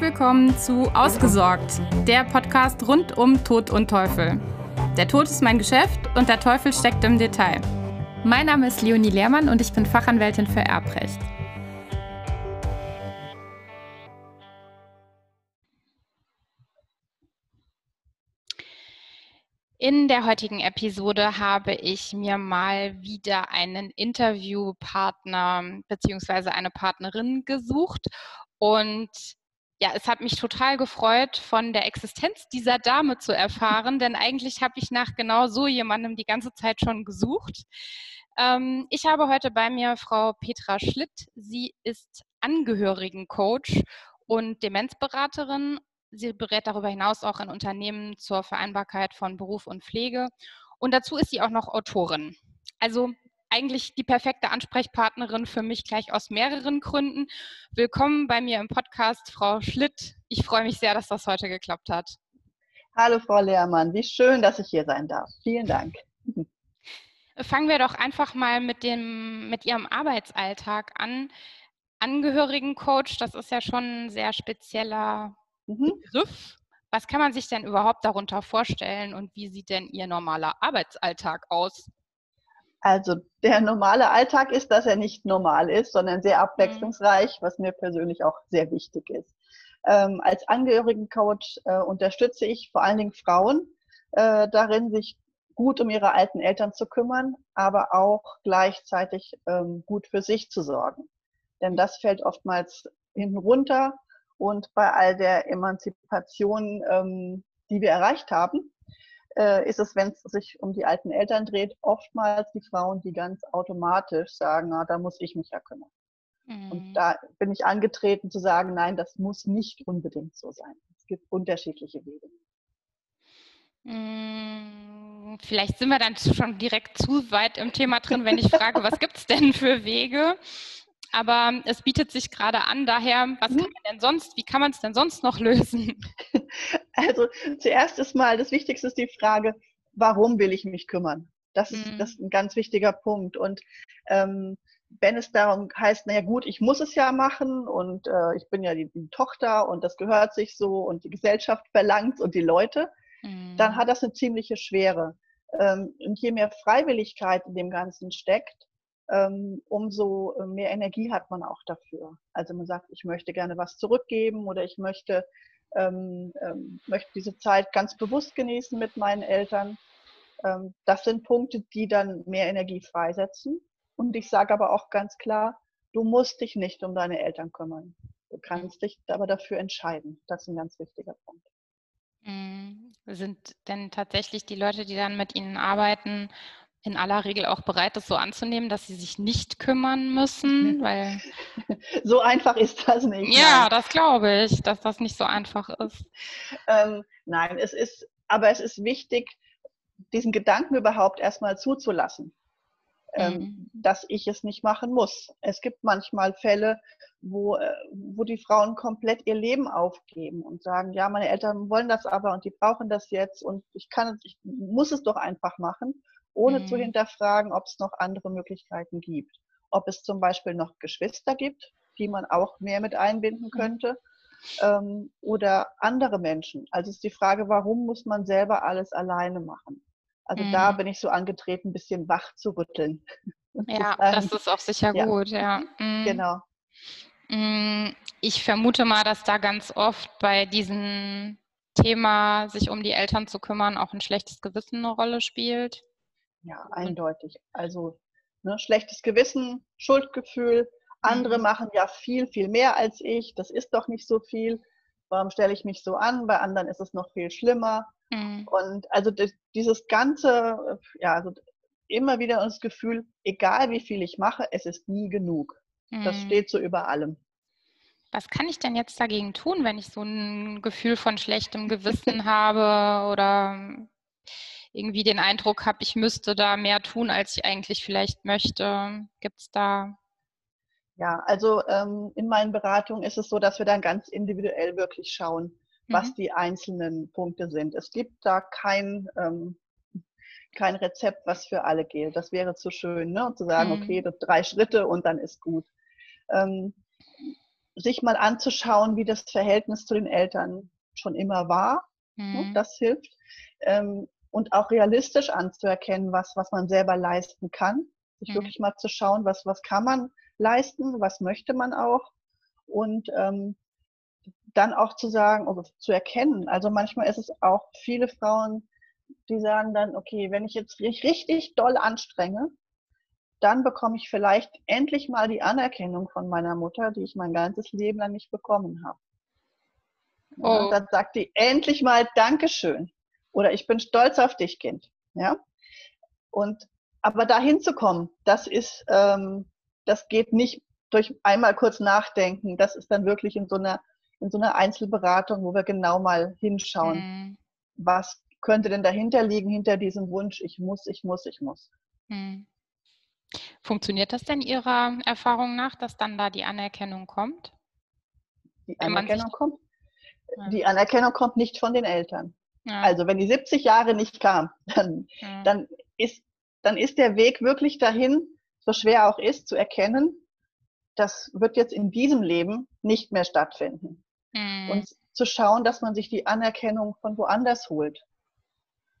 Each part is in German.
Willkommen zu Ausgesorgt, der Podcast rund um Tod und Teufel. Der Tod ist mein Geschäft und der Teufel steckt im Detail. Mein Name ist Leonie Lehrmann und ich bin Fachanwältin für Erbrecht. In der heutigen Episode habe ich mir mal wieder einen Interviewpartner bzw. eine Partnerin gesucht und ja, es hat mich total gefreut, von der Existenz dieser Dame zu erfahren, denn eigentlich habe ich nach genau so jemandem die ganze Zeit schon gesucht. Ähm, ich habe heute bei mir Frau Petra Schlitt. Sie ist Angehörigencoach und Demenzberaterin Sie berät darüber hinaus auch in Unternehmen zur Vereinbarkeit von Beruf und Pflege. Und dazu ist sie auch noch Autorin. Also eigentlich die perfekte Ansprechpartnerin für mich gleich aus mehreren Gründen. Willkommen bei mir im Podcast, Frau Schlitt. Ich freue mich sehr, dass das heute geklappt hat. Hallo, Frau Lehrmann. Wie schön, dass ich hier sein darf. Vielen Dank. Fangen wir doch einfach mal mit, dem, mit Ihrem Arbeitsalltag an. Angehörigencoach, das ist ja schon ein sehr spezieller mhm. Begriff. Was kann man sich denn überhaupt darunter vorstellen und wie sieht denn Ihr normaler Arbeitsalltag aus? Also der normale Alltag ist, dass er nicht normal ist, sondern sehr mhm. abwechslungsreich, was mir persönlich auch sehr wichtig ist. Ähm, als Angehörigencoach äh, unterstütze ich vor allen Dingen Frauen äh, darin, sich gut um ihre alten Eltern zu kümmern, aber auch gleichzeitig ähm, gut für sich zu sorgen. Denn das fällt oftmals hinten runter und bei all der Emanzipation, ähm, die wir erreicht haben, äh, ist es, wenn es sich um die alten Eltern dreht, oftmals die Frauen, die ganz automatisch sagen, na, da muss ich mich ja kümmern. Mhm. Und da bin ich angetreten zu sagen, nein, das muss nicht unbedingt so sein. Es gibt unterschiedliche Wege. Mm, vielleicht sind wir dann schon direkt zu weit im Thema drin, wenn ich frage, was gibt es denn für Wege? Aber es bietet sich gerade an. Daher, was mhm. kann man denn sonst, wie kann man es denn sonst noch lösen? Also zuerst ist mal das Wichtigste ist die Frage, warum will ich mich kümmern? Das ist, mhm. das ist ein ganz wichtiger Punkt. Und ähm, wenn es darum heißt, naja gut, ich muss es ja machen und äh, ich bin ja die, die, Tochter und das gehört sich so und die Gesellschaft verlangt und die Leute, mhm. dann hat das eine ziemliche Schwere. Ähm, und je mehr Freiwilligkeit in dem Ganzen steckt, umso äh, mehr Energie hat man auch dafür. Also man sagt, ich möchte gerne was zurückgeben oder ich möchte, ähm, ähm, möchte diese Zeit ganz bewusst genießen mit meinen Eltern. Ähm, das sind Punkte, die dann mehr Energie freisetzen. Und ich sage aber auch ganz klar, du musst dich nicht um deine Eltern kümmern. Du kannst dich aber dafür entscheiden. Das ist ein ganz wichtiger Punkt. Mhm. Sind denn tatsächlich die Leute, die dann mit Ihnen arbeiten, in aller Regel auch bereit, das so anzunehmen, dass sie sich nicht kümmern müssen, weil so einfach ist das nicht. Ja, nein. das glaube ich, dass das nicht so einfach ist. Ähm, nein, es ist, aber es ist wichtig, diesen Gedanken überhaupt erstmal zuzulassen, ähm, mhm. dass ich es nicht machen muss. Es gibt manchmal Fälle, wo, äh, wo die Frauen komplett ihr Leben aufgeben und sagen, ja, meine Eltern wollen das aber und die brauchen das jetzt und ich kann es, ich muss es doch einfach machen ohne mhm. zu hinterfragen, ob es noch andere Möglichkeiten gibt. Ob es zum Beispiel noch Geschwister gibt, die man auch mehr mit einbinden mhm. könnte. Ähm, oder andere Menschen. Also ist die Frage, warum muss man selber alles alleine machen? Also mhm. da bin ich so angetreten, ein bisschen wach zu rütteln. Ja, sagen, das ist auch sicher ja. gut, ja. Mhm. Genau. Mhm. Ich vermute mal, dass da ganz oft bei diesem Thema, sich um die Eltern zu kümmern, auch ein schlechtes Gewissen eine Rolle spielt. Ja, eindeutig. Also ne, schlechtes Gewissen, Schuldgefühl. Andere mhm. machen ja viel, viel mehr als ich. Das ist doch nicht so viel. Warum stelle ich mich so an? Bei anderen ist es noch viel schlimmer. Mhm. Und also dieses ganze, ja, also immer wieder das Gefühl, egal wie viel ich mache, es ist nie genug. Mhm. Das steht so über allem. Was kann ich denn jetzt dagegen tun, wenn ich so ein Gefühl von schlechtem Gewissen habe oder irgendwie den Eindruck habe, ich müsste da mehr tun, als ich eigentlich vielleicht möchte. Gibt es da? Ja, also ähm, in meinen Beratungen ist es so, dass wir dann ganz individuell wirklich schauen, was mhm. die einzelnen Punkte sind. Es gibt da kein, ähm, kein Rezept, was für alle gilt. Das wäre zu schön, ne? zu sagen, mhm. okay, drei Schritte und dann ist gut. Ähm, sich mal anzuschauen, wie das Verhältnis zu den Eltern schon immer war. Mhm. Das hilft. Ähm, und auch realistisch anzuerkennen, was, was man selber leisten kann. Sich mhm. wirklich mal zu schauen, was, was kann man leisten, was möchte man auch. Und ähm, dann auch zu sagen oder zu erkennen. Also manchmal ist es auch viele Frauen, die sagen dann, okay, wenn ich jetzt richtig doll anstrenge, dann bekomme ich vielleicht endlich mal die Anerkennung von meiner Mutter, die ich mein ganzes Leben lang nicht bekommen habe. Oh. Und dann sagt die endlich mal Dankeschön oder ich bin stolz auf dich, Kind. Ja. Und aber dahin zu kommen, das ist, ähm, das geht nicht durch einmal kurz nachdenken. Das ist dann wirklich in so einer in so einer Einzelberatung, wo wir genau mal hinschauen, mhm. was könnte denn dahinter liegen, hinter diesem Wunsch, ich muss, ich muss, ich muss. Mhm. Funktioniert das denn Ihrer Erfahrung nach, dass dann da die Anerkennung kommt? Die Anerkennung kommt? Die Anerkennung kommt nicht von den Eltern. Ja. Also wenn die 70 Jahre nicht kam, dann, ja. dann, ist, dann ist der Weg wirklich dahin, so schwer auch ist, zu erkennen, das wird jetzt in diesem Leben nicht mehr stattfinden. Mhm. Und zu schauen, dass man sich die Anerkennung von woanders holt.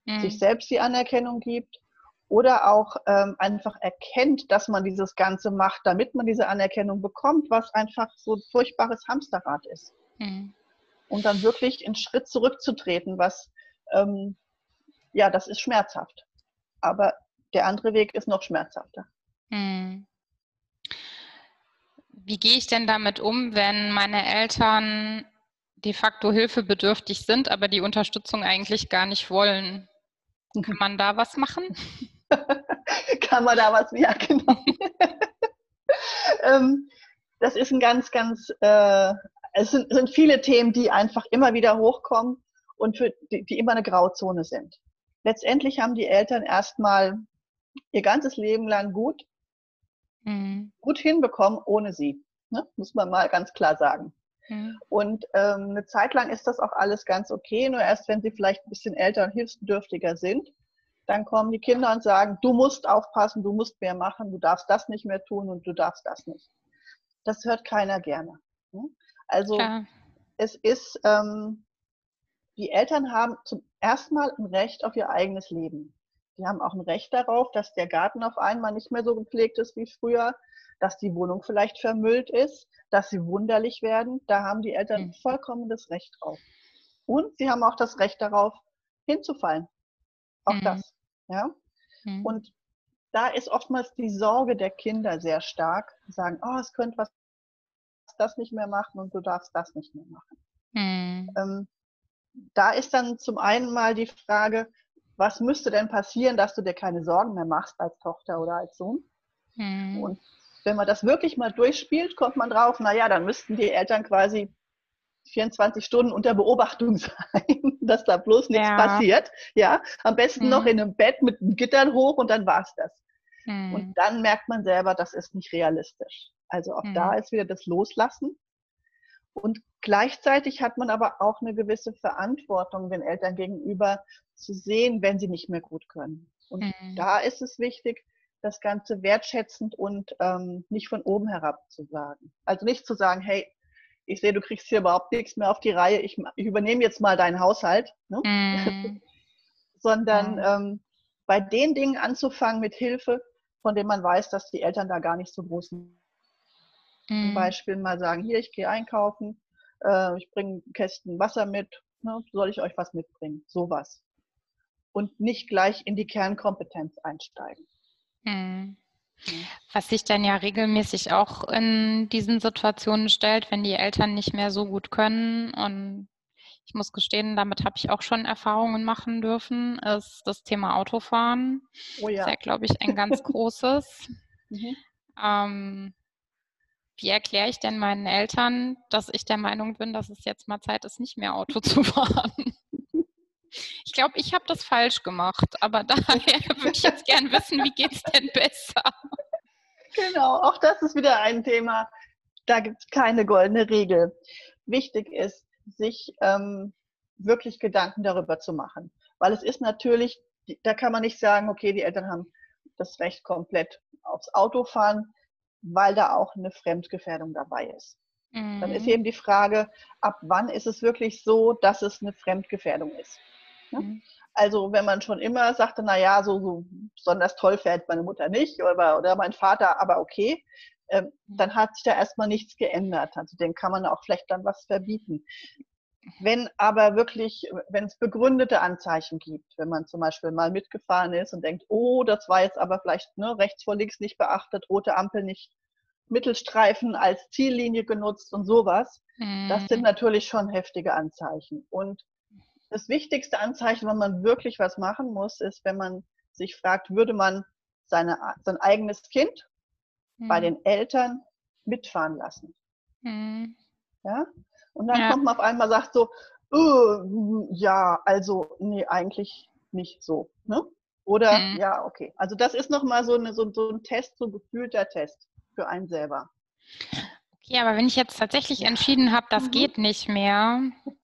Mhm. Sich selbst die Anerkennung gibt oder auch ähm, einfach erkennt, dass man dieses Ganze macht, damit man diese Anerkennung bekommt, was einfach so ein furchtbares Hamsterrad ist. Mhm. Und dann wirklich einen Schritt zurückzutreten, was, ähm, ja, das ist schmerzhaft. Aber der andere Weg ist noch schmerzhafter. Mhm. Wie gehe ich denn damit um, wenn meine Eltern de facto hilfebedürftig sind, aber die Unterstützung eigentlich gar nicht wollen? Kann man da was machen? Kann man da was? Ja, genau. ähm, das ist ein ganz, ganz, äh, es sind, sind, viele Themen, die einfach immer wieder hochkommen und für die, die immer eine Grauzone sind. Letztendlich haben die Eltern erstmal ihr ganzes Leben lang gut mhm. gut hinbekommen ohne sie. Ne? Muss man mal ganz klar sagen. Mhm. Und ähm, eine Zeit lang ist das auch alles ganz okay, nur erst wenn sie vielleicht ein bisschen älter und hilfsbedürftiger sind, dann kommen die Kinder und sagen, du musst aufpassen, du musst mehr machen, du darfst das nicht mehr tun und du darfst das nicht. Das hört keiner gerne. Ne? Also Klar. es ist, ähm, die Eltern haben zum ersten Mal ein Recht auf ihr eigenes Leben. Die haben auch ein Recht darauf, dass der Garten auf einmal nicht mehr so gepflegt ist wie früher, dass die Wohnung vielleicht vermüllt ist, dass sie wunderlich werden. Da haben die Eltern mhm. vollkommenes Recht drauf. Und sie haben auch das Recht darauf, hinzufallen. Auch mhm. das. Ja? Mhm. Und da ist oftmals die Sorge der Kinder sehr stark. Die sagen, oh, es könnte was das nicht mehr machen und du darfst das nicht mehr machen. Mhm. Ähm, da ist dann zum einen mal die Frage, was müsste denn passieren, dass du dir keine Sorgen mehr machst als Tochter oder als Sohn? Mhm. Und wenn man das wirklich mal durchspielt, kommt man drauf, naja, dann müssten die Eltern quasi 24 Stunden unter Beobachtung sein, dass da bloß nichts ja. passiert. Ja, am besten mhm. noch in einem Bett mit Gittern hoch und dann war's das. Mhm. Und dann merkt man selber, das ist nicht realistisch. Also auch da ist wieder das Loslassen. Und gleichzeitig hat man aber auch eine gewisse Verantwortung den Eltern gegenüber zu sehen, wenn sie nicht mehr gut können. Und mhm. da ist es wichtig, das Ganze wertschätzend und ähm, nicht von oben herab zu sagen. Also nicht zu sagen, hey, ich sehe, du kriegst hier überhaupt nichts mehr auf die Reihe, ich, ich übernehme jetzt mal deinen Haushalt, ne? mhm. sondern mhm. Ähm, bei den Dingen anzufangen mit Hilfe, von denen man weiß, dass die Eltern da gar nicht so groß sind. Mhm. Zum Beispiel mal sagen, hier, ich gehe einkaufen, äh, ich bringe Kästen Wasser mit, ne? soll ich euch was mitbringen? Sowas. Und nicht gleich in die Kernkompetenz einsteigen. Mhm. Was sich dann ja regelmäßig auch in diesen Situationen stellt, wenn die Eltern nicht mehr so gut können. Und ich muss gestehen, damit habe ich auch schon Erfahrungen machen dürfen, ist das Thema Autofahren. Oh ja. Das ist ja, glaube ich, ein ganz großes. mhm. ähm, wie erkläre ich denn meinen Eltern, dass ich der Meinung bin, dass es jetzt mal Zeit ist, nicht mehr Auto zu fahren? Ich glaube, ich habe das falsch gemacht, aber daher würde ich jetzt gern wissen, wie geht es denn besser? Genau, auch das ist wieder ein Thema. Da gibt es keine goldene Regel. Wichtig ist, sich ähm, wirklich Gedanken darüber zu machen. Weil es ist natürlich, da kann man nicht sagen, okay, die Eltern haben das Recht komplett aufs Auto fahren, weil da auch eine Fremdgefährdung dabei ist. Mhm. Dann ist mhm. eben die Frage, ab wann ist es wirklich so, dass es eine Fremdgefährdung ist. Ne? Mhm. Also wenn man schon immer sagte, na ja, so, so besonders toll fährt meine Mutter nicht oder, oder mein Vater, aber okay, ähm, mhm. dann hat sich da erstmal nichts geändert. Also den kann man auch vielleicht dann was verbieten. Wenn aber wirklich, wenn es begründete Anzeichen gibt, wenn man zum Beispiel mal mitgefahren ist und denkt, oh, das war jetzt aber vielleicht ne, rechts vor links nicht beachtet, rote Ampel nicht, Mittelstreifen als Ziellinie genutzt und sowas, mhm. das sind mhm. natürlich schon heftige Anzeichen. Und das wichtigste Anzeichen, wenn man wirklich was machen muss, ist, wenn man sich fragt, würde man seine, sein eigenes Kind mhm. bei den Eltern mitfahren lassen. Mhm. Ja? Und dann ja. kommt man auf einmal und sagt so, uh, ja, also, nee, eigentlich nicht so. Ne? Oder, mhm. ja, okay. Also das ist nochmal so, eine, so, so ein Test, so ein gefühlter Test für einen selber. Okay, aber wenn ich jetzt tatsächlich entschieden habe, das mhm. geht nicht mehr.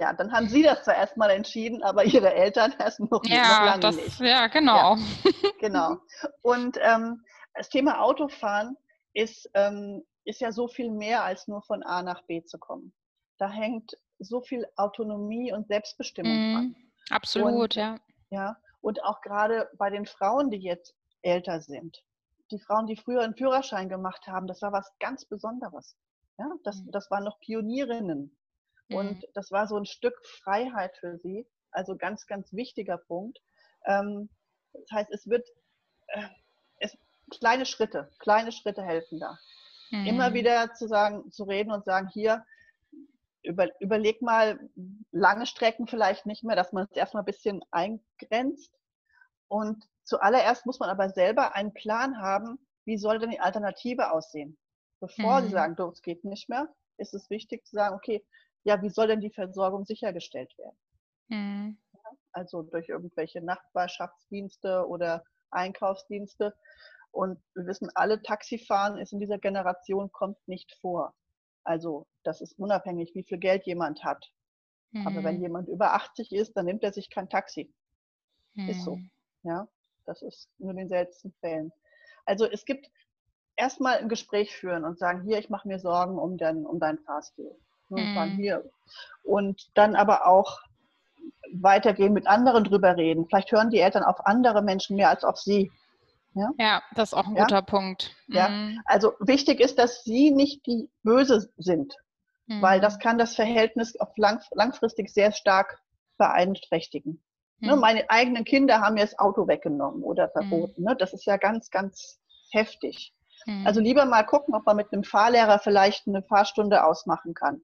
Ja, dann haben Sie das zwar erstmal entschieden, aber Ihre Eltern erst noch, ja, noch lange das, nicht. Ja, genau. Ja, genau. Und ähm, das Thema Autofahren ist ähm, ist ja so viel mehr als nur von A nach B zu kommen. Da hängt so viel Autonomie und Selbstbestimmung mm, dran. Absolut, und, ja. Ja, und auch gerade bei den Frauen, die jetzt älter sind. Die Frauen, die früher einen Führerschein gemacht haben, das war was ganz Besonderes. Ja, das, mm. das waren noch Pionierinnen. Und mm. das war so ein Stück Freiheit für sie. Also ganz, ganz wichtiger Punkt. Ähm, das heißt, es wird äh, es, kleine Schritte, kleine Schritte helfen da. Mhm. Immer wieder zu sagen, zu reden und sagen, hier, über, überleg mal lange Strecken vielleicht nicht mehr, dass man es erstmal ein bisschen eingrenzt. Und zuallererst muss man aber selber einen Plan haben, wie soll denn die Alternative aussehen? Bevor mhm. Sie sagen, es geht nicht mehr, ist es wichtig zu sagen, okay, ja, wie soll denn die Versorgung sichergestellt werden? Mhm. Also durch irgendwelche Nachbarschaftsdienste oder Einkaufsdienste. Und wir wissen alle, Taxifahren ist in dieser Generation kommt nicht vor. Also das ist unabhängig, wie viel Geld jemand hat. Mhm. Aber wenn mhm. jemand über 80 ist, dann nimmt er sich kein Taxi. Mhm. Ist so. Mhm. Ja, das ist nur in den seltensten Fällen. Also es gibt erstmal ein Gespräch führen und sagen, hier, ich mache mir Sorgen um, dein, um deinen Fahrstil. Mhm. hier. Und dann aber auch weitergehen, mit anderen drüber reden. Vielleicht hören die Eltern auf andere Menschen mehr als auf sie. Ja, ja das ist auch ein ja? guter Punkt. Ja, mhm. also wichtig ist, dass sie nicht die Böse sind, mhm. weil das kann das Verhältnis auf lang, langfristig sehr stark beeinträchtigen. Ne, mhm. Ne, meine eigenen Kinder haben mir das Auto weggenommen oder mhm. verboten. Ne? Das ist ja ganz, ganz heftig. Mhm. Also lieber mal gucken, ob man mit einem Fahrlehrer vielleicht eine Fahrstunde ausmachen kann.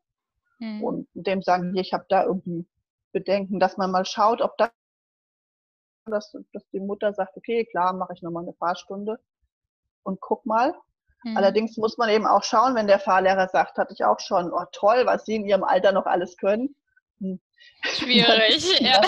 Mhm. Und dem sagen, ich habe da irgendwie Bedenken, dass man mal schaut, ob das dass, dass die Mutter sagt, okay, klar, mache ich nochmal eine Fahrstunde und guck mal. Mhm. Allerdings muss man eben auch schauen, wenn der Fahrlehrer sagt, hatte ich auch schon, oh toll, was sie in ihrem Alter noch alles können. Hm. Schwierig, ja.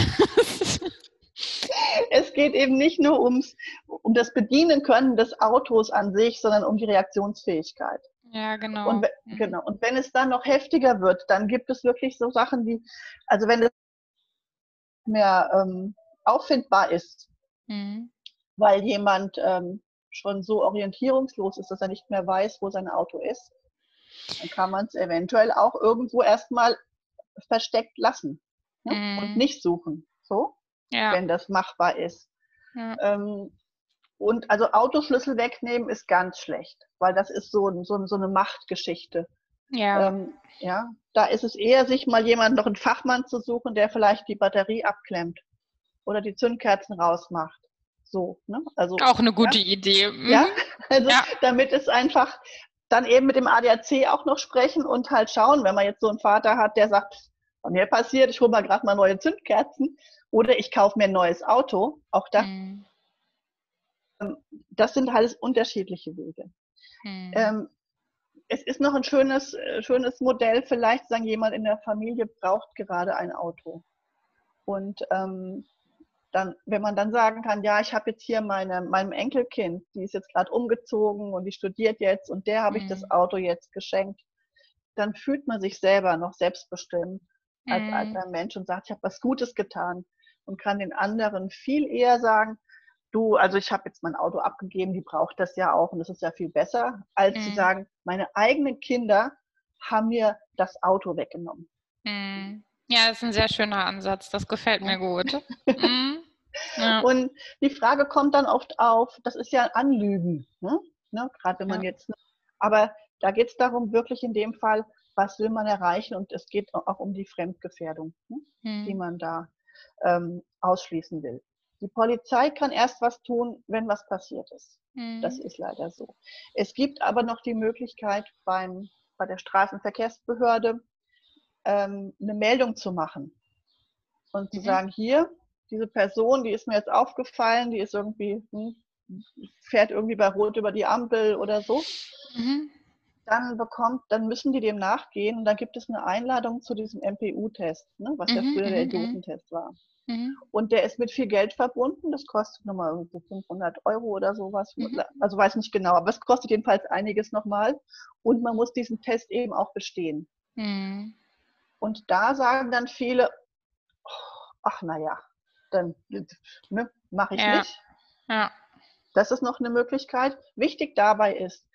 Es geht eben nicht nur ums, um das Bedienen können des Autos an sich, sondern um die Reaktionsfähigkeit. Ja, genau. Und, mhm. genau. und wenn es dann noch heftiger wird, dann gibt es wirklich so Sachen wie, also wenn es mehr ähm, auffindbar ist, mhm. weil jemand ähm, schon so orientierungslos ist, dass er nicht mehr weiß, wo sein Auto ist, dann kann man es eventuell auch irgendwo erstmal versteckt lassen ne? mhm. und nicht suchen, so, ja. wenn das machbar ist. Ja. Ähm, und also Autoschlüssel wegnehmen ist ganz schlecht, weil das ist so, so, so eine Machtgeschichte. Ja. Ähm, ja, da ist es eher, sich mal jemand noch einen Fachmann zu suchen, der vielleicht die Batterie abklemmt oder die Zündkerzen rausmacht. So, ne? Also, auch eine gute ja, Idee. Mhm. Ja, also ja. damit es einfach dann eben mit dem ADAC auch noch sprechen und halt schauen, wenn man jetzt so einen Vater hat, der sagt, bei mir passiert, ich hole mal gerade mal neue Zündkerzen oder ich kaufe mir ein neues Auto. Auch das, mhm. das sind alles unterschiedliche Wege. Mhm. Ähm, es ist noch ein schönes, äh, schönes Modell, vielleicht sagen jemand in der Familie braucht gerade ein Auto. Und ähm, dann, wenn man dann sagen kann, ja, ich habe jetzt hier meine, meinem Enkelkind, die ist jetzt gerade umgezogen und die studiert jetzt und der habe mhm. ich das mhm. Auto jetzt geschenkt, dann fühlt man sich selber noch selbstbestimmt als mhm. alter Mensch und sagt, ich habe was Gutes getan und kann den anderen viel eher sagen, du, also ich habe jetzt mein Auto abgegeben, die braucht das ja auch und das ist ja viel besser, als mhm. zu sagen, meine eigenen Kinder haben mir das Auto weggenommen. Mhm. Ja, das ist ein sehr schöner Ansatz. Das gefällt mir gut. mhm. ja. Und die Frage kommt dann oft auf, das ist ja ein Anlügen, ne? ne? gerade wenn man ja. jetzt, aber da geht es darum, wirklich in dem Fall, was will man erreichen und es geht auch um die Fremdgefährdung, ne? die mhm. man da ähm, ausschließen will. Die Polizei kann erst was tun, wenn was passiert ist. Mhm. Das ist leider so. Es gibt aber noch die Möglichkeit beim, bei der Straßenverkehrsbehörde ähm, eine Meldung zu machen und zu mhm. sagen, hier, diese Person, die ist mir jetzt aufgefallen, die ist irgendwie, hm, fährt irgendwie bei Rot über die Ampel oder so. Mhm. Dann bekommt, dann müssen die dem nachgehen und dann gibt es eine Einladung zu diesem MPU-Test, ne, was ja mhm, früher der mhm, Idiotentest war. Mhm. Und der ist mit viel Geld verbunden. Das kostet nochmal irgendwie 500 Euro oder sowas. Mhm. Also weiß nicht genau, aber es kostet jedenfalls einiges nochmal. Und man muss diesen Test eben auch bestehen. Mhm. Und da sagen dann viele, ach naja, dann ne, mache ich ja. nicht. Ja. Das ist noch eine Möglichkeit. Wichtig dabei ist,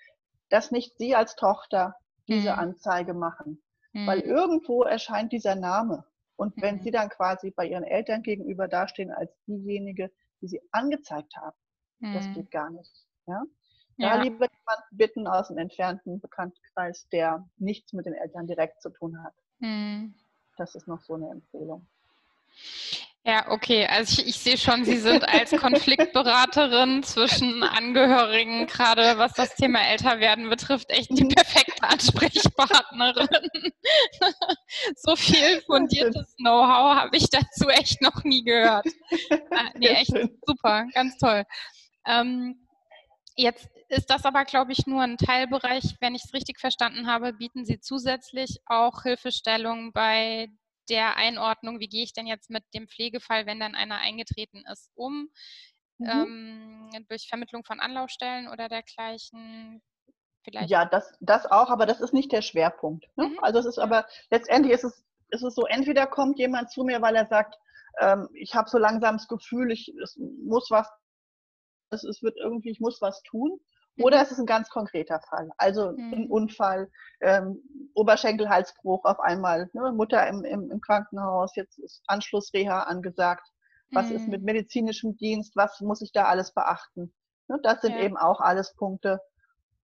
dass nicht Sie als Tochter diese mhm. Anzeige machen. Mhm. Weil irgendwo erscheint dieser Name. Und wenn mhm. Sie dann quasi bei Ihren Eltern gegenüber dastehen als diejenige, die Sie angezeigt haben, das mhm. geht gar nicht. Ja? Da ja. lieber jemanden bitten aus dem entfernten Bekanntenkreis, der nichts mit den Eltern direkt zu tun hat. Mhm. Das ist noch so eine Empfehlung. Ja, okay. Also ich, ich, sehe schon, Sie sind als Konfliktberaterin zwischen Angehörigen, gerade was das Thema Älterwerden betrifft, echt die perfekte Ansprechpartnerin. so viel fundiertes Know-how habe ich dazu echt noch nie gehört. Ah, nee, echt super, ganz toll. Ähm, Jetzt ist das aber, glaube ich, nur ein Teilbereich. Wenn ich es richtig verstanden habe, bieten Sie zusätzlich auch Hilfestellung bei der Einordnung, wie gehe ich denn jetzt mit dem Pflegefall, wenn dann einer eingetreten ist, um, mhm. ähm, durch Vermittlung von Anlaufstellen oder dergleichen. Vielleicht. Ja, das, das auch, aber das ist nicht der Schwerpunkt. Ne? Mhm. Also es ist aber, letztendlich ist es, ist es so, entweder kommt jemand zu mir, weil er sagt, ähm, ich habe so langsam das Gefühl, ich, es muss was es, es wird irgendwie, ich muss was tun. Oder es ist ein ganz konkreter Fall. Also mhm. ein Unfall, ähm, Oberschenkelhalsbruch auf einmal, ne, Mutter im, im, im, Krankenhaus, jetzt ist Anschlussreha angesagt. Was mhm. ist mit medizinischem Dienst? Was muss ich da alles beachten? Ne, das sind ja. eben auch alles Punkte,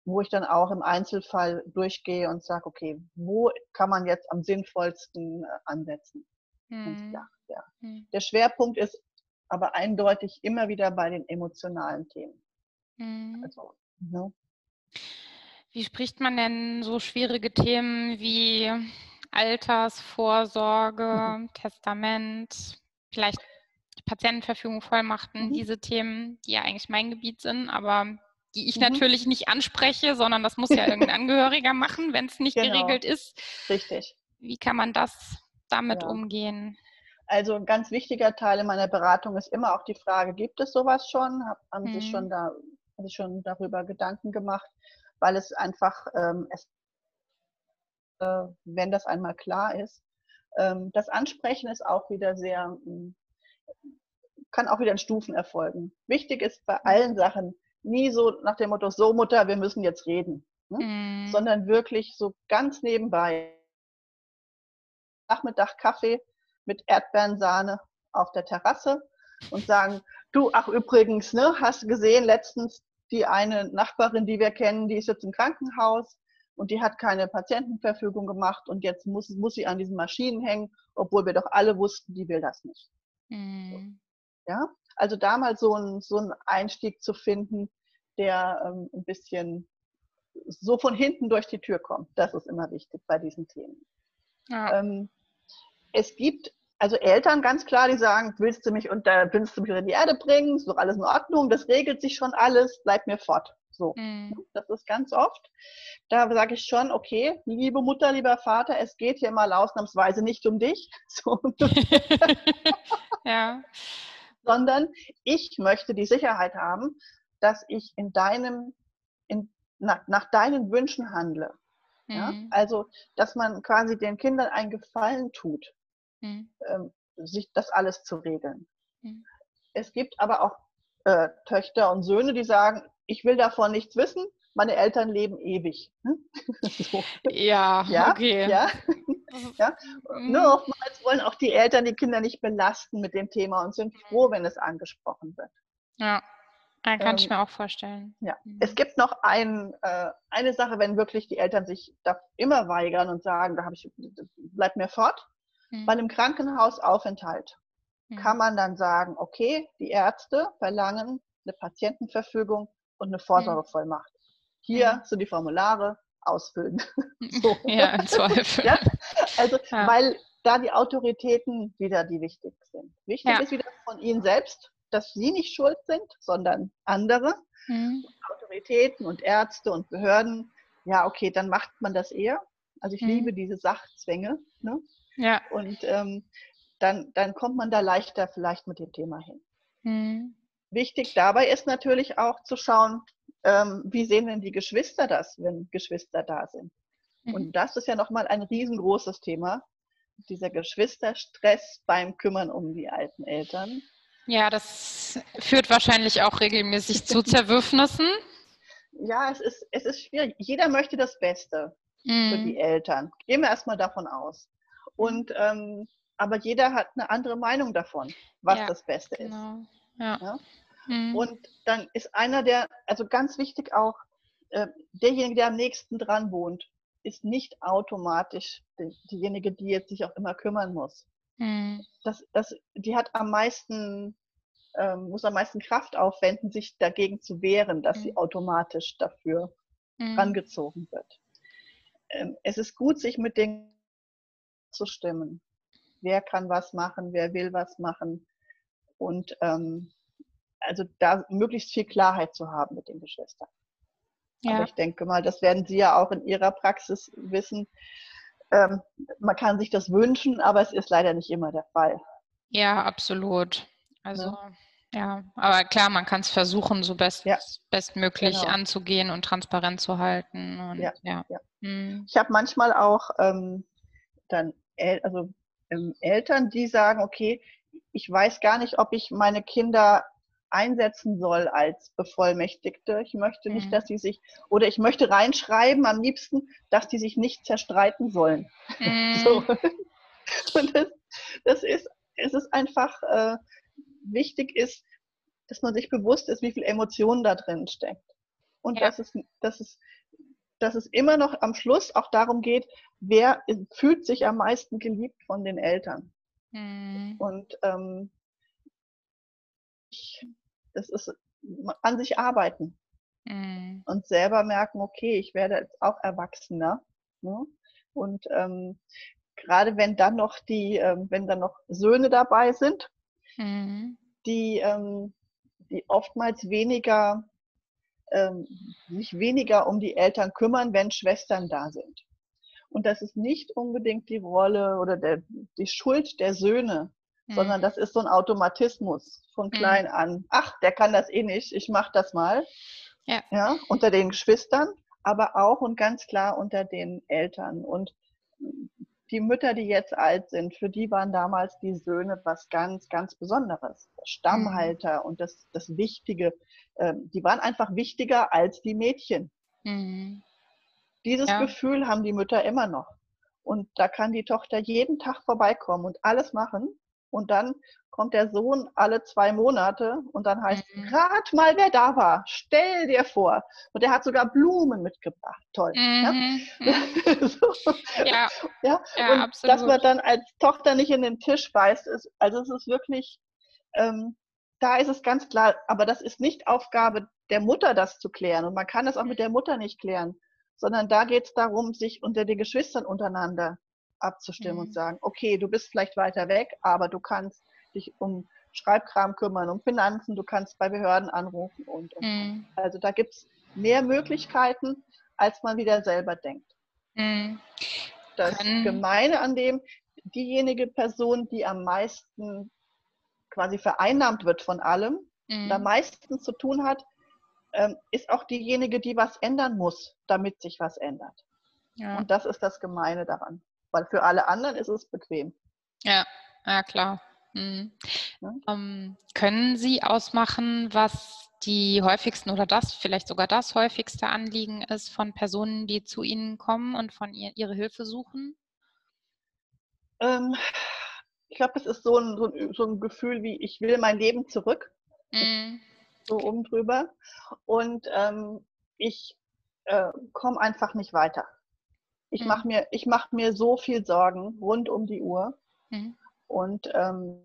wo ich dann auch im Einzelfall durchgehe und sage, okay, wo kann man jetzt am sinnvollsten äh, ansetzen? Mhm. Ja, ja. Mhm. Der Schwerpunkt ist aber eindeutig immer wieder bei den emotionalen Themen. Mhm. Also, ne? Wie spricht man denn so schwierige Themen wie Altersvorsorge, mhm. Testament, vielleicht Patientenverfügung, Vollmachten, mhm. diese Themen, die ja eigentlich mein Gebiet sind, aber die ich mhm. natürlich nicht anspreche, sondern das muss ja irgendein Angehöriger machen, wenn es nicht genau. geregelt ist. Richtig. Wie kann man das damit ja. umgehen? Also ein ganz wichtiger Teil in meiner Beratung ist immer auch die Frage, gibt es sowas schon? haben mhm. Sie schon da, Sie schon darüber Gedanken gemacht? Weil es einfach, ähm, es, äh, wenn das einmal klar ist, ähm, das Ansprechen ist auch wieder sehr, ähm, kann auch wieder in Stufen erfolgen. Wichtig ist bei allen Sachen nie so nach dem Motto, so Mutter, wir müssen jetzt reden, ne? mhm. sondern wirklich so ganz nebenbei. Nachmittag Kaffee, mit Erdbeerensahne auf der Terrasse und sagen, du, ach übrigens, ne, hast du gesehen, letztens die eine Nachbarin, die wir kennen, die ist jetzt im Krankenhaus und die hat keine Patientenverfügung gemacht und jetzt muss, muss sie an diesen Maschinen hängen, obwohl wir doch alle wussten, die will das nicht. Mhm. Ja, also da mal so ein, so ein Einstieg zu finden, der ähm, ein bisschen so von hinten durch die Tür kommt. Das ist immer wichtig bei diesen Themen. Ja. Ähm, es gibt also Eltern ganz klar, die sagen, willst du mich unter, willst du mich unter die Erde bringen? Ist doch alles in Ordnung, das regelt sich schon alles, bleib mir fort. So, mhm. das ist ganz oft. Da sage ich schon, okay, liebe Mutter, lieber Vater, es geht hier mal ausnahmsweise nicht um dich, so. ja. sondern ich möchte die Sicherheit haben, dass ich in deinem, in, nach, nach deinen Wünschen handle. Mhm. Ja? Also, dass man quasi den Kindern einen Gefallen tut mhm. ähm, sich das alles zu regeln. Mhm. Es gibt aber auch äh, Töchter und Söhne, die sagen, ich will davon nichts wissen, meine Eltern leben ewig. Hm? so. ja, ja, okay. Ja, ja. Mhm. Nur oftmals wollen auch die Eltern die Kinder nicht belasten mit dem Thema und sind froh, wenn es angesprochen wird. Ja, kann ähm, ich mir auch vorstellen. Ja. Mhm. Es gibt noch ein, äh, eine Sache, wenn wirklich die Eltern sich da immer weigern und sagen, da habe ich, bleib mir fort. Mhm. Bei einem Krankenhausaufenthalt mhm. kann man dann sagen, okay, die Ärzte verlangen eine Patientenverfügung und eine mhm. Vorsorgevollmacht. Hier mhm. sind die Formulare, ausfüllen. so. Ja, im Zweifel. ja? Also, ja. weil da die Autoritäten wieder die wichtig sind. Wichtig ja. ist wieder von ihnen selbst, dass sie nicht schuld sind, sondern andere. Mhm. Autoritäten und Ärzte und Behörden. Ja, okay, dann macht man das eher. Also ich mhm. liebe diese Sachzwänge. Ne? Ja. Und ähm, dann, dann kommt man da leichter vielleicht mit dem Thema hin. Mhm. Wichtig dabei ist natürlich auch zu schauen, ähm, wie sehen denn die Geschwister das, wenn Geschwister da sind. Mhm. Und das ist ja nochmal ein riesengroßes Thema, dieser Geschwisterstress beim Kümmern um die alten Eltern. Ja, das führt wahrscheinlich auch regelmäßig zu Zerwürfnissen. ja, es ist, es ist schwierig. Jeder möchte das Beste mhm. für die Eltern. Gehen wir erstmal davon aus. Und ähm, aber jeder hat eine andere Meinung davon, was ja, das Beste genau. ist. Ja. ja? Mhm. Und dann ist einer der, also ganz wichtig auch, äh, derjenige, der am nächsten dran wohnt, ist nicht automatisch die, diejenige, die jetzt sich auch immer kümmern muss. Mhm. Das, das, die hat am meisten, ähm, muss am meisten Kraft aufwenden, sich dagegen zu wehren, dass mhm. sie automatisch dafür mhm. rangezogen wird. Ähm, es ist gut, sich mit den zu stimmen. Wer kann was machen, wer will was machen. Und ähm, also da möglichst viel Klarheit zu haben mit den Geschwistern. Ja. Aber ich denke mal, das werden Sie ja auch in Ihrer Praxis wissen. Ähm, man kann sich das wünschen, aber es ist leider nicht immer der Fall. Ja, absolut. Also ja, ja. aber klar, man kann es versuchen, so best, ja. bestmöglich genau. anzugehen und transparent zu halten. Und, ja, ja. Mhm. Ich habe manchmal auch ähm, dann El also ähm, Eltern, die sagen, okay, ich weiß gar nicht, ob ich meine Kinder einsetzen soll als Bevollmächtigte. Ich möchte nicht, mhm. dass sie sich, oder ich möchte reinschreiben am liebsten, dass die sich nicht zerstreiten sollen. Mhm. So. Und das, das, ist, es ist einfach äh, wichtig ist, dass man sich bewusst ist, wie viel Emotionen da drin steckt. Und ja. dass, es, dass, es, dass es immer noch am Schluss auch darum geht, wer fühlt sich am meisten geliebt von den Eltern. Mhm. Und ähm, ich das ist an sich arbeiten mhm. und selber merken, okay, ich werde jetzt auch erwachsener. Ne? Und ähm, gerade wenn dann noch die, ähm, wenn dann noch Söhne dabei sind, mhm. die, ähm, die oftmals weniger, ähm, sich weniger um die Eltern kümmern, wenn Schwestern da sind. Und das ist nicht unbedingt die Rolle oder der, die Schuld der Söhne, sondern mhm. das ist so ein Automatismus von mhm. klein mhm. an. Ach, der kann das eh nicht, ich mache das mal. Ja. ja. Unter den Geschwistern, aber auch und ganz klar unter den Eltern. Und die Mütter, die jetzt alt sind, für die waren damals die Söhne was ganz, ganz Besonderes. Stammhalter mhm. und das, das Wichtige. Ähm, die waren einfach wichtiger als die Mädchen. Mhm. Dieses ja. Gefühl haben die Mütter immer noch. Und da kann die Tochter jeden Tag vorbeikommen und alles machen und dann kommt der Sohn alle zwei Monate und dann heißt, mhm. rat mal, wer da war. Stell dir vor. Und er hat sogar Blumen mitgebracht. Toll. Mhm. Ja? so. ja. ja. ja. und absolut. dass man dann als Tochter nicht in den Tisch beißt, ist, also es ist wirklich, ähm, da ist es ganz klar, aber das ist nicht Aufgabe der Mutter, das zu klären. Und man kann das auch mit der Mutter nicht klären, sondern da geht es darum, sich unter den Geschwistern untereinander abzustimmen mhm. und sagen, okay, du bist vielleicht weiter weg, aber du kannst dich um Schreibkram kümmern, um Finanzen, du kannst bei Behörden anrufen und, und. Mhm. Also da gibt es mehr Möglichkeiten, als man wieder selber denkt. Mhm. Das. Gemeine an dem, diejenige Person, die am meisten quasi vereinnahmt wird von allem, mhm. am meisten zu tun hat, ähm, ist auch diejenige, die was ändern muss, damit sich was ändert. Ja. Und das ist das Gemeine daran weil für alle anderen ist es bequem. Ja, ja klar. Mhm. Ja? Ähm, können Sie ausmachen, was die häufigsten oder das, vielleicht sogar das häufigste Anliegen ist von Personen, die zu Ihnen kommen und von ihr ihre Hilfe suchen? Ähm, ich glaube, es ist so ein, so, ein, so ein, Gefühl wie, ich will mein Leben zurück. Mm. So oben drüber. Und ähm, ich äh, komme einfach nicht weiter. Ich mm. mache mir, mach mir so viel Sorgen rund um die Uhr. Mm. Und ähm,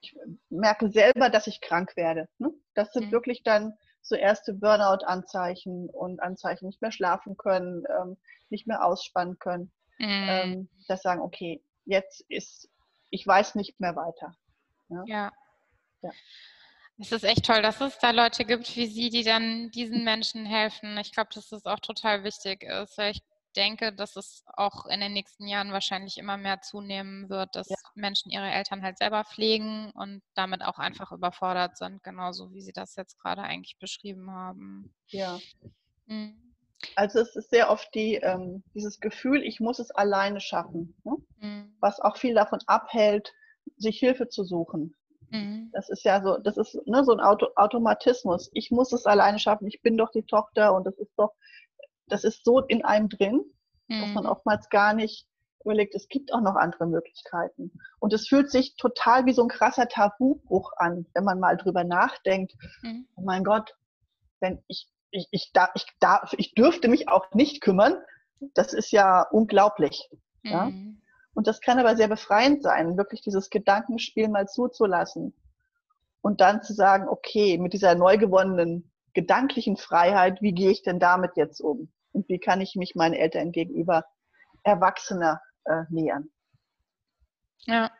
ich merke selber, dass ich krank werde. Ne? Das sind mhm. wirklich dann so erste Burnout-Anzeichen und Anzeichen, nicht mehr schlafen können, ähm, nicht mehr ausspannen können. Mhm. Ähm, das sagen, okay, jetzt ist, ich weiß nicht mehr weiter. Ja. ja. ja. Es ist echt toll, dass es da Leute gibt wie Sie, die dann diesen Menschen helfen. Ich glaube, dass das auch total wichtig ist, weil ich denke, dass es auch in den nächsten Jahren wahrscheinlich immer mehr zunehmen wird, dass ja. Menschen ihre Eltern halt selber pflegen und damit auch einfach überfordert sind, genauso wie Sie das jetzt gerade eigentlich beschrieben haben. Ja. Mhm. Also es ist sehr oft die, ähm, dieses Gefühl, ich muss es alleine schaffen, ne? mhm. was auch viel davon abhält, sich Hilfe zu suchen. Mhm. Das ist ja so, das ist ne, so ein Auto, Automatismus. Ich muss es alleine schaffen, ich bin doch die Tochter und das ist doch das ist so in einem drin, mhm. dass man mhm. oftmals gar nicht überlegt, es gibt auch noch andere Möglichkeiten. Und es fühlt sich total wie so ein krasser Tabubruch an, wenn man mal drüber nachdenkt. Mhm. Oh mein Gott, wenn ich, ich, ich, darf, ich, darf, ich dürfte mich auch nicht kümmern, das ist ja unglaublich. Mhm. Ja? Und das kann aber sehr befreiend sein, wirklich dieses Gedankenspiel mal zuzulassen. Und dann zu sagen, okay, mit dieser neu gewonnenen gedanklichen Freiheit, wie gehe ich denn damit jetzt um? Und wie kann ich mich meinen Eltern gegenüber erwachsener äh, nähern? Ja.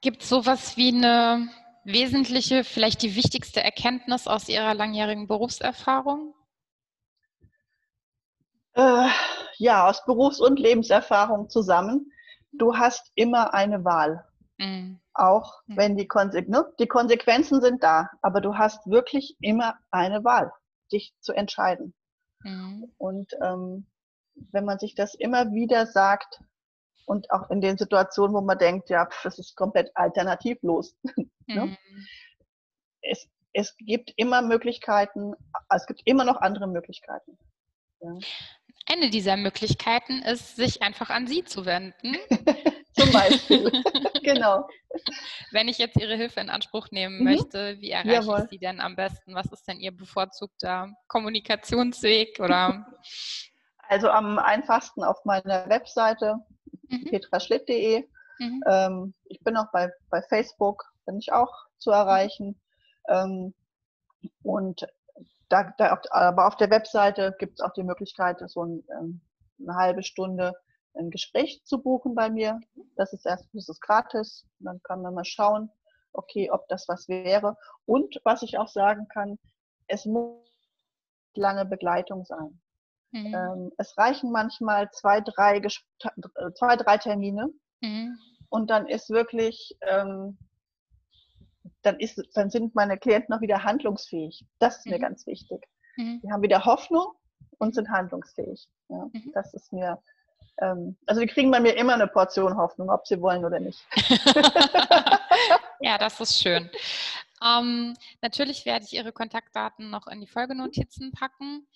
Gibt es sowas wie eine wesentliche, vielleicht die wichtigste Erkenntnis aus Ihrer langjährigen Berufserfahrung? Äh, ja, aus Berufs- und Lebenserfahrung zusammen. Du hast immer eine Wahl. Mhm. Auch mhm. wenn die, Konse ne? die Konsequenzen sind da, aber du hast wirklich immer eine Wahl, dich zu entscheiden. Mhm. Und ähm, wenn man sich das immer wieder sagt und auch in den Situationen, wo man denkt, ja, pf, das ist komplett alternativlos. ne? Mhm. es, es gibt immer Möglichkeiten, es gibt immer noch andere Möglichkeiten. Ja. Eine dieser Möglichkeiten ist, sich einfach an Sie zu wenden. Zum Beispiel. genau. Wenn ich jetzt Ihre Hilfe in Anspruch nehmen mhm. möchte, wie erreiche Jawohl. ich Sie denn am besten? Was ist denn Ihr bevorzugter Kommunikationsweg? Oder? Also am einfachsten auf meiner Webseite mhm. petraschlitt.de. Mhm. Ähm, ich bin auch bei, bei Facebook, bin ich auch zu erreichen. Ähm, und da, da, aber auf der Webseite gibt es auch die Möglichkeit, so ein, ähm, eine halbe Stunde ein Gespräch zu buchen bei mir. Das ist erst, das ist gratis. Dann kann man mal schauen, okay, ob das was wäre. Und was ich auch sagen kann, es muss lange Begleitung sein. Mhm. Ähm, es reichen manchmal zwei, drei, zwei, drei Termine. Mhm. Und dann ist wirklich, ähm, dann, ist, dann sind meine Klienten noch wieder handlungsfähig. Das ist mhm. mir ganz wichtig. Mhm. Die haben wieder Hoffnung und sind handlungsfähig. Ja, mhm. Das ist mir ähm, also die kriegen bei mir immer eine Portion Hoffnung, ob sie wollen oder nicht. ja, das ist schön. Ähm, natürlich werde ich Ihre Kontaktdaten noch in die Folgenotizen packen.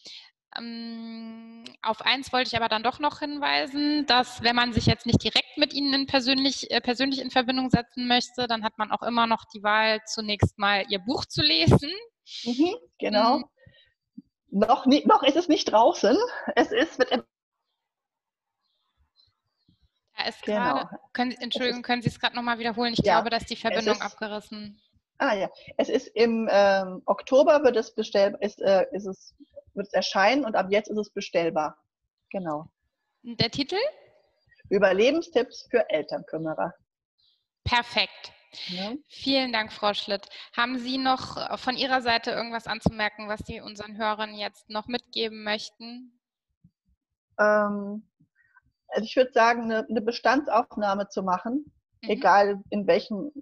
Ähm, auf eins wollte ich aber dann doch noch hinweisen, dass wenn man sich jetzt nicht direkt mit Ihnen persönlich, äh, persönlich in Verbindung setzen möchte, dann hat man auch immer noch die Wahl, zunächst mal Ihr Buch zu lesen. Mhm, genau. Mhm. Noch, nie, noch ist es nicht draußen. Es ist, wird da ist genau. gerade, Entschuldigung, können Sie es gerade nochmal wiederholen? Ich ja, glaube, dass die Verbindung ist, abgerissen. Ah ja, es ist im ähm, Oktober wird es bestell, ist, äh, ist es, wird es erscheinen und ab jetzt ist es bestellbar. Genau. Der Titel? Überlebenstipps für Elternkümmerer. Perfekt. Ja. Vielen Dank, Frau Schlitt. Haben Sie noch äh, von Ihrer Seite irgendwas anzumerken, was Sie unseren Hörern jetzt noch mitgeben möchten? Ähm, also ich würde sagen, eine, eine Bestandsaufnahme zu machen, mhm. egal in welchem,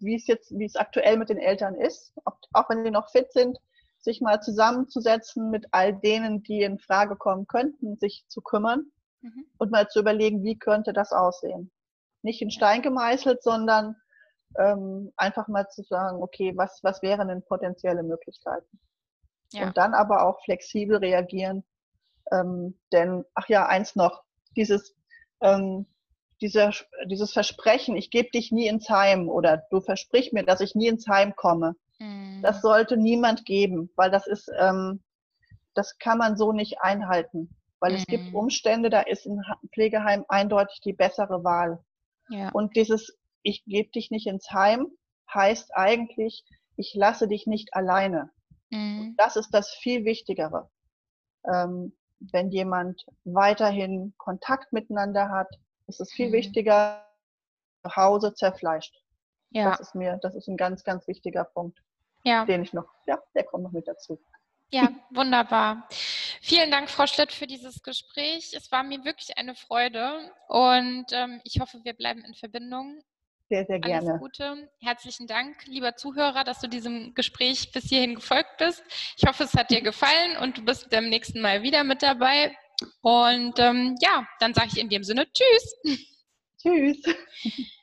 wie es jetzt, wie es aktuell mit den Eltern ist, ob, auch wenn die noch fit sind, sich mal zusammenzusetzen mit all denen, die in Frage kommen könnten, sich zu kümmern mhm. und mal zu überlegen, wie könnte das aussehen. nicht in Stein gemeißelt, sondern ähm, einfach mal zu sagen, okay, was, was wären denn potenzielle Möglichkeiten? Ja. Und dann aber auch flexibel reagieren. Ähm, denn, ach ja, eins noch, dieses, ähm, dieser, dieses Versprechen, ich gebe dich nie ins Heim oder du versprich mir, dass ich nie ins Heim komme, mhm. das sollte niemand geben, weil das ist, ähm, das kann man so nicht einhalten. Weil mhm. es gibt mhm. Umstände, da ist ein Pflegeheim eindeutig die bessere Wahl. Ja. Und dieses Ich gebe dich nicht ins Heim heißt eigentlich, ich lasse dich nicht alleine. Mhm. Das ist das viel Wichtigere. Ähm, wenn jemand weiterhin Kontakt miteinander hat, ist es viel mhm. wichtiger, zu Hause zerfleischt. Ja. Das ist mir, das ist ein ganz, ganz wichtiger Punkt, ja. den ich noch, ja, der kommt noch mit dazu. Ja, wunderbar. Vielen Dank, Frau Schlitt, für dieses Gespräch. Es war mir wirklich eine Freude und ähm, ich hoffe, wir bleiben in Verbindung. Sehr, sehr gerne. Alles Gute. Herzlichen Dank, lieber Zuhörer, dass du diesem Gespräch bis hierhin gefolgt bist. Ich hoffe, es hat dir gefallen und du bist beim nächsten Mal wieder mit dabei. Und ähm, ja, dann sage ich in dem Sinne Tschüss. Tschüss.